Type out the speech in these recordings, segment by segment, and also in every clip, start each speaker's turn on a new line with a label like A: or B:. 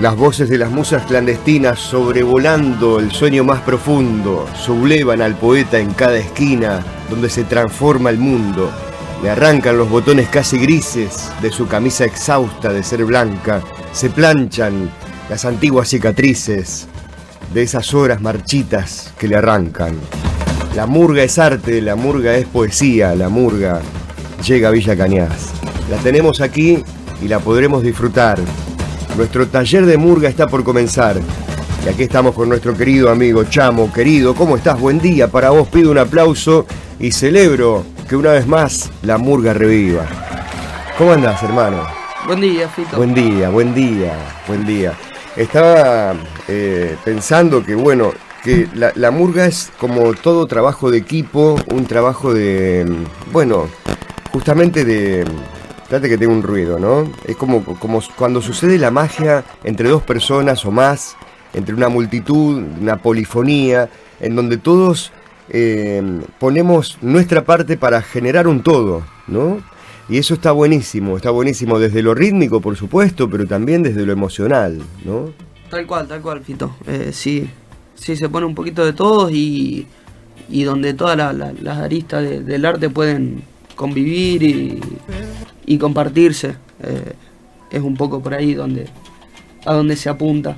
A: Las voces de las musas clandestinas sobrevolando el sueño más profundo, sublevan al poeta en cada esquina donde se transforma el mundo. Le arrancan los botones casi grises de su camisa exhausta de ser blanca, se planchan las antiguas cicatrices de esas horas marchitas que le arrancan. La murga es arte, la murga es poesía, la murga llega a Villa Cañas. La tenemos aquí y la podremos disfrutar nuestro taller de murga está por comenzar. Y aquí estamos con nuestro querido amigo Chamo, querido, ¿cómo estás? Buen día, para vos pido un aplauso y celebro que una vez más la murga reviva. ¿Cómo andás, hermano?
B: Buen día, Fito.
A: Buen día, buen día, buen día. Estaba eh, pensando que, bueno, que la, la murga es como todo trabajo de equipo, un trabajo de, bueno, justamente de Fíjate que tengo un ruido, ¿no? Es como, como cuando sucede la magia entre dos personas o más, entre una multitud, una polifonía, en donde todos eh, ponemos nuestra parte para generar un todo, ¿no? Y eso está buenísimo, está buenísimo desde lo rítmico, por supuesto, pero también desde lo emocional, ¿no?
B: Tal cual, tal cual, Fito. Eh, sí, sí, se pone un poquito de todos y, y donde todas las aristas del arte pueden convivir y, y compartirse. Eh, es un poco por ahí donde, a donde se apunta.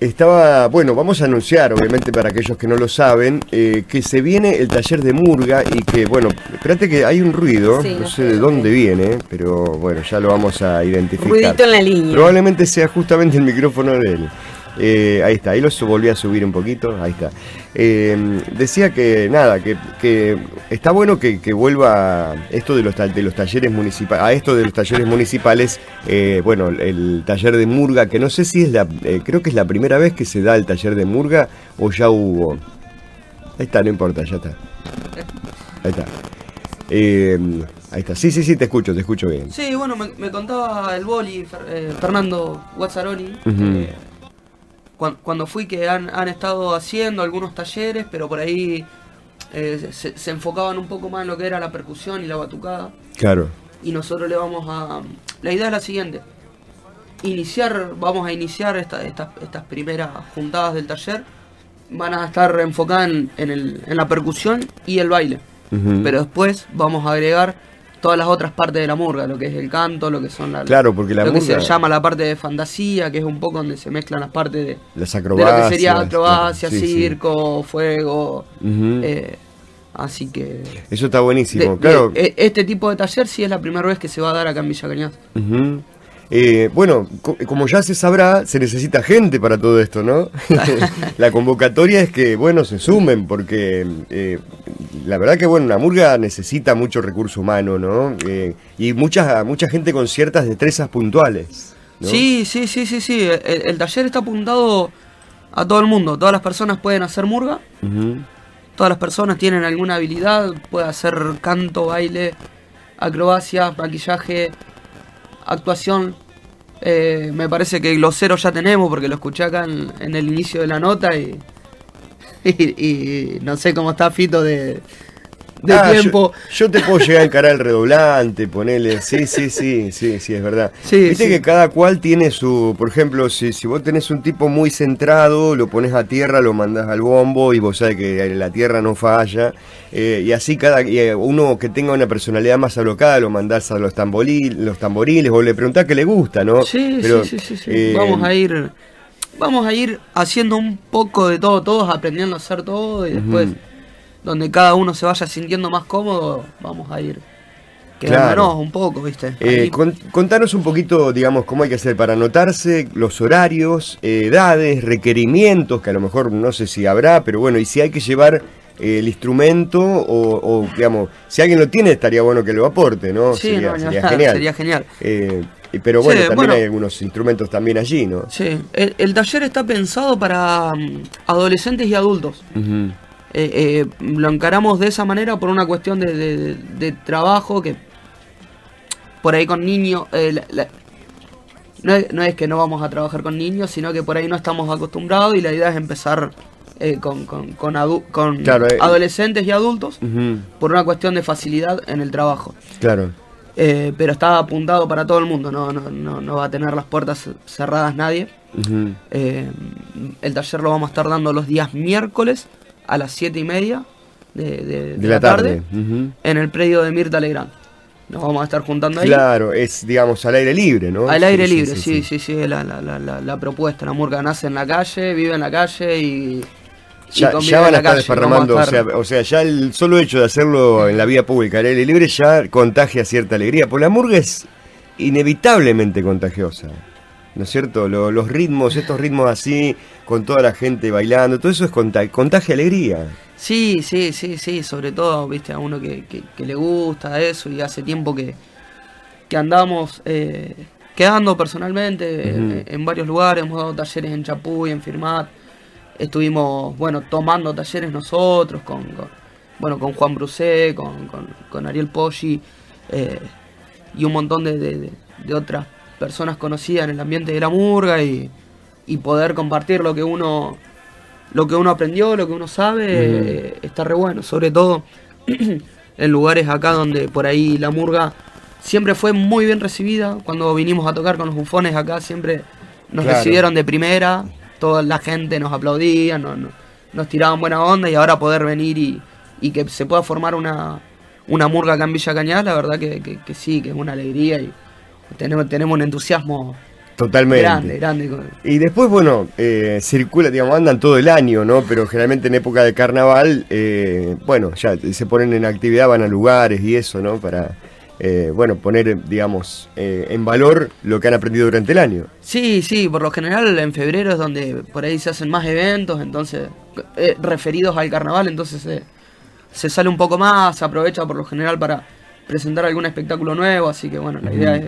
A: Estaba, bueno, vamos a anunciar, obviamente para aquellos que no lo saben, eh, que se viene el taller de Murga y que, bueno, espérate que hay un ruido, no sé de dónde viene, pero bueno, ya lo vamos a identificar.
C: Ruidito en la línea.
A: Probablemente sea justamente el micrófono de él. Eh, ahí está, ahí lo volví a subir un poquito, ahí está. Eh, decía que nada, que, está bueno que, vuelva esto de los, de los talleres municipales, a esto de los talleres municipales, eh, bueno, el taller de Murga, que no sé si es la, creo que es la primera vez que se da el taller de Murga o ya hubo. Ahí está, no importa, ya está. Ahí está. ahí está, sí, sí, sí, te escucho, te escucho bien.
B: Sí, bueno, me, contaba el boli, Fernando Guazzaroni cuando, fui que han, estado haciendo algunos talleres, pero por ahí eh, se, enfocaban un poco más en lo que era la percusión y la batucada.
A: Claro.
B: Y nosotros le vamos a... La idea es la siguiente. Iniciar, vamos a iniciar estas primeras juntadas del taller. Van a estar enfocadas en, la percusión y el baile. Pero después vamos a agregar todas las otras partes de la murga, lo que es el canto, lo que son la,
A: claro, porque la
B: lo que se llama la parte de fantasía, que es un poco donde se mezclan las partes de,
A: las acrobacias,
B: de lo que sería acrobacia, circo, fuego. Eh, así que.
A: Eso está buenísimo, claro.
B: E, este tipo de taller sí es la primera vez que se va a dar acá en Villa Cañas.
A: Eh, bueno, como ya se sabrá, se necesita gente para todo esto, ¿no? la convocatoria es que, bueno, se sumen, porque eh, la verdad que, bueno, la murga necesita mucho recurso humano, ¿no? Eh, y mucha, mucha gente con ciertas destrezas puntuales.
B: Sí, sí, sí, sí, sí. El, taller está apuntado a todo el mundo. Todas las personas pueden hacer murga. Todas las personas tienen alguna habilidad. Puede hacer canto, baile, acrobacia, maquillaje, actuación. Eh, me parece que glosero ya tenemos porque lo escuché acá en, el inicio de la nota y, y, no sé cómo está Fito de, de ah, tiempo.
A: Yo, te puedo llegar a encarar el redoblante, ponerle. Sí, sí, sí, sí, sí, es verdad. Viste que cada cual tiene su. Por ejemplo, si, si vos tenés un tipo muy centrado, lo pones a tierra, lo mandás al bombo y vos sabés que la tierra no falla. Eh, y así cada eh, uno que tenga una personalidad más alocada lo mandás a los, tamboriles, los tamboriles o le preguntás qué le gusta, ¿no?
B: Sí, sí, sí, sí, eh, Vamos a ir. Vamos a ir haciendo un poco de todo, todos aprendiendo a hacer todo y después donde cada uno se vaya sintiendo más cómodo, vamos a ir quedándonos un poco, ¿viste?
A: Eh, contanos un poquito, digamos, cómo hay que hacer para anotarse, los horarios, eh, edades, requerimientos, que a lo mejor no sé si habrá, pero bueno, y si hay que llevar eh, el instrumento o, digamos, si alguien lo tiene estaría bueno que lo aporte, ¿no?
B: Sí, sería, genial. Sería genial.
A: Pero bueno, también hay algunos instrumentos también allí, ¿no?
B: Sí, el, taller está pensado para mm, adolescentes y adultos. Eh, eh, lo encaramos de esa manera por una cuestión de, trabajo que por ahí con niños eh, no, es, que no vamos a trabajar con niños sino que por ahí no estamos acostumbrados y la idea es empezar con, con, adolescentes y adultos por una cuestión de facilidad en el trabajo.
A: Claro
B: Eh, pero está apuntado para todo el mundo, no, no, no, va a tener las puertas cerradas nadie. Eh, el taller lo vamos a estar dando los días miércoles a las 7 y media de, la, tarde, en el predio de Mirta Legrand. Nos vamos a estar juntando ahí.
A: Claro, es, digamos, al aire libre, ¿no?
B: Al aire libre, sí, sí, sí, la, la, propuesta. La murga nace en la calle, vive en la calle y
A: ya, van a estar desparramando, o, sea, ya el solo hecho de hacerlo en la vía pública, aire libre, ya contagia cierta alegría. Porque la murga es inevitablemente contagiosa. ¿No es cierto? los ritmos, estos ritmos así, con toda la gente bailando, todo eso es contagia alegría.
B: Sí, sí, sí, sí, sobre todo, viste, a uno que, le gusta eso y hace tiempo que, que andamos eh, quedando personalmente en, varios lugares, hemos dado talleres en Chapuy, en Firmat, estuvimos, bueno, tomando talleres nosotros con, bueno, con Juan Brusé, con, con, Ariel Poggi eh, y un montón de, de otras personas conocidas en el ambiente de la murga y, poder compartir lo que uno lo que uno aprendió, lo que uno sabe, eh, está re bueno. Sobre todo en lugares acá donde por ahí la murga siempre fue muy bien recibida. Cuando vinimos a tocar con los bufones acá siempre nos recibieron de primera, toda la gente nos aplaudía, nos tiraban buena onda y ahora poder venir y, que se pueda formar una, una murga acá en Villa Cañada, la verdad que, que sí, que es una alegría y tenemos, tenemos un entusiasmo
A: Totalmente.
B: Grande, grande.
A: Y después, bueno, eh, circula, digamos, andan todo el año, ¿no? Pero generalmente en época de carnaval, eh, bueno, ya se ponen en actividad, van a lugares y eso, ¿no? Para, eh, bueno, poner, digamos, en valor lo que han aprendido durante el año.
B: Sí, sí, por lo general en febrero es donde por ahí se hacen más eventos, entonces, referidos al carnaval, entonces se sale un poco más, se aprovecha por lo general para presentar algún espectáculo nuevo, así que bueno, la idea es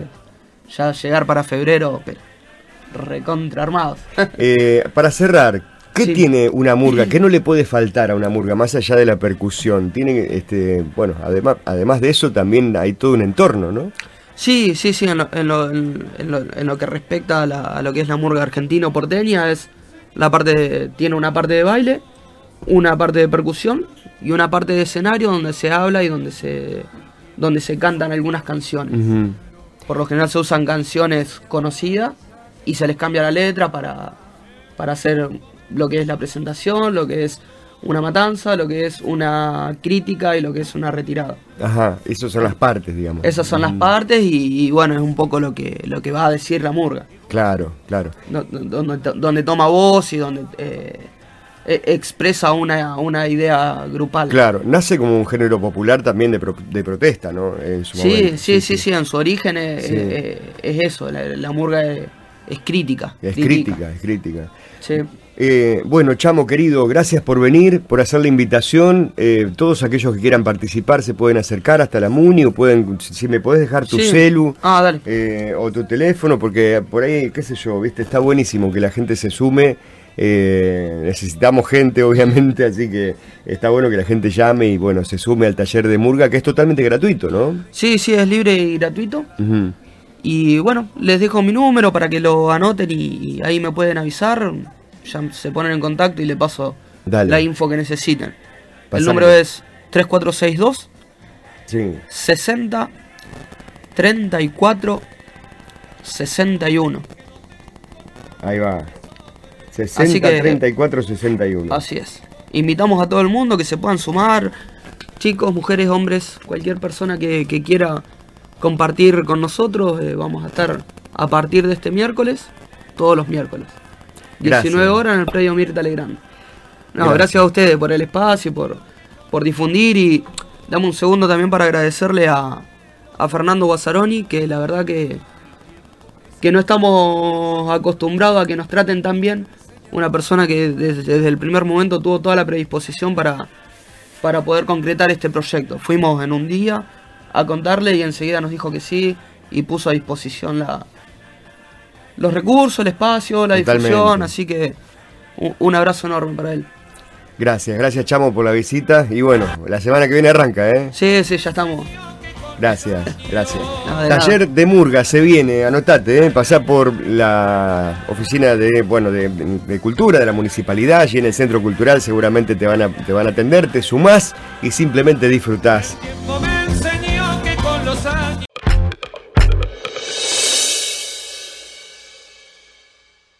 B: ya llegar para febrero, pero recontra armados.
A: Eh, para cerrar, ¿qué tiene una murga? ¿Qué no le puede faltar a una murga más allá de la percusión? Tiene, este, bueno, además, además de eso también hay todo un entorno, ¿no?
B: Sí, sí, sí, en lo, en lo, en lo, que respecta a, lo que es la murga argentino-porteña, es la parte tiene una parte de baile, una parte de percusión y una parte de escenario donde se habla y donde se, donde se cantan algunas canciones. Por lo general se usan canciones conocidas y se les cambia la letra para, para hacer lo que es la presentación, lo que es una matanza, lo que es una crítica y lo que es una retirada.
A: Ajá, esas son las partes, digamos.
B: Esas son las mm. partes y, bueno, es un poco lo que, lo que va a decir la murga.
A: Claro, claro.
B: donde, donde, toma voz y donde eh, e, expresa una, una idea grupal.
A: Claro, nace como un género popular también de, de protesta, ¿no?
B: sí, sí, sí, sí, en su origen es, eso, la, murga es, crítica.
A: Es crítica, es crítica. Sí. Eh, bueno, Chamo querido, gracias por venir, por hacer la invitación. Eh, todos aquellos que quieran participar se pueden acercar hasta la MUNI o pueden, si me podés dejar tu celu
B: ah,
A: eh, o tu teléfono, porque por ahí, qué sé yo, viste, está buenísimo que la gente se sume eh, necesitamos gente, obviamente, así que está bueno que la gente llame y bueno, se sume al taller de Murga, que es totalmente gratuito, ¿no?
B: Sí, sí, es libre y gratuito. Y bueno, les dejo mi número para que lo anoten y, ahí me pueden avisar. Ya se ponen en contacto y le paso la info que necesiten. El número es 3462 sí. 60 34 61.
A: Ahí va. 60, 34, 61.
B: Así es. Invitamos a todo el mundo que se puedan sumar, chicos, mujeres, hombres, cualquier persona que, quiera compartir con nosotros. Eh, vamos a estar a partir de este miércoles, todos los miércoles. 19 horas en el predio Mirta Legrand. No, gracias. a ustedes por el espacio, por, por difundir y damos un segundo también para agradecerle a, a Fernando Guazzaroni, que la verdad que, que no estamos acostumbrados a que nos traten tan bien una persona que desde, el primer momento tuvo toda la predisposición para, para poder concretar este proyecto. Fuimos en un día a contarle y enseguida nos dijo que sí y puso a disposición la, los recursos, el espacio, la difusión, así que un, abrazo enorme para él.
A: Gracias, gracias Chamo por la visita y bueno, la semana que viene arranca, ¿eh?
B: Sí, sí, ya estamos.
A: Gracias, gracias. Taller de Murga se viene, anotate, ¿eh? pasá por la oficina de, bueno, de, cultura de la municipalidad, y en el centro cultural seguramente te van a, te van a atender, te sumás y simplemente disfrutás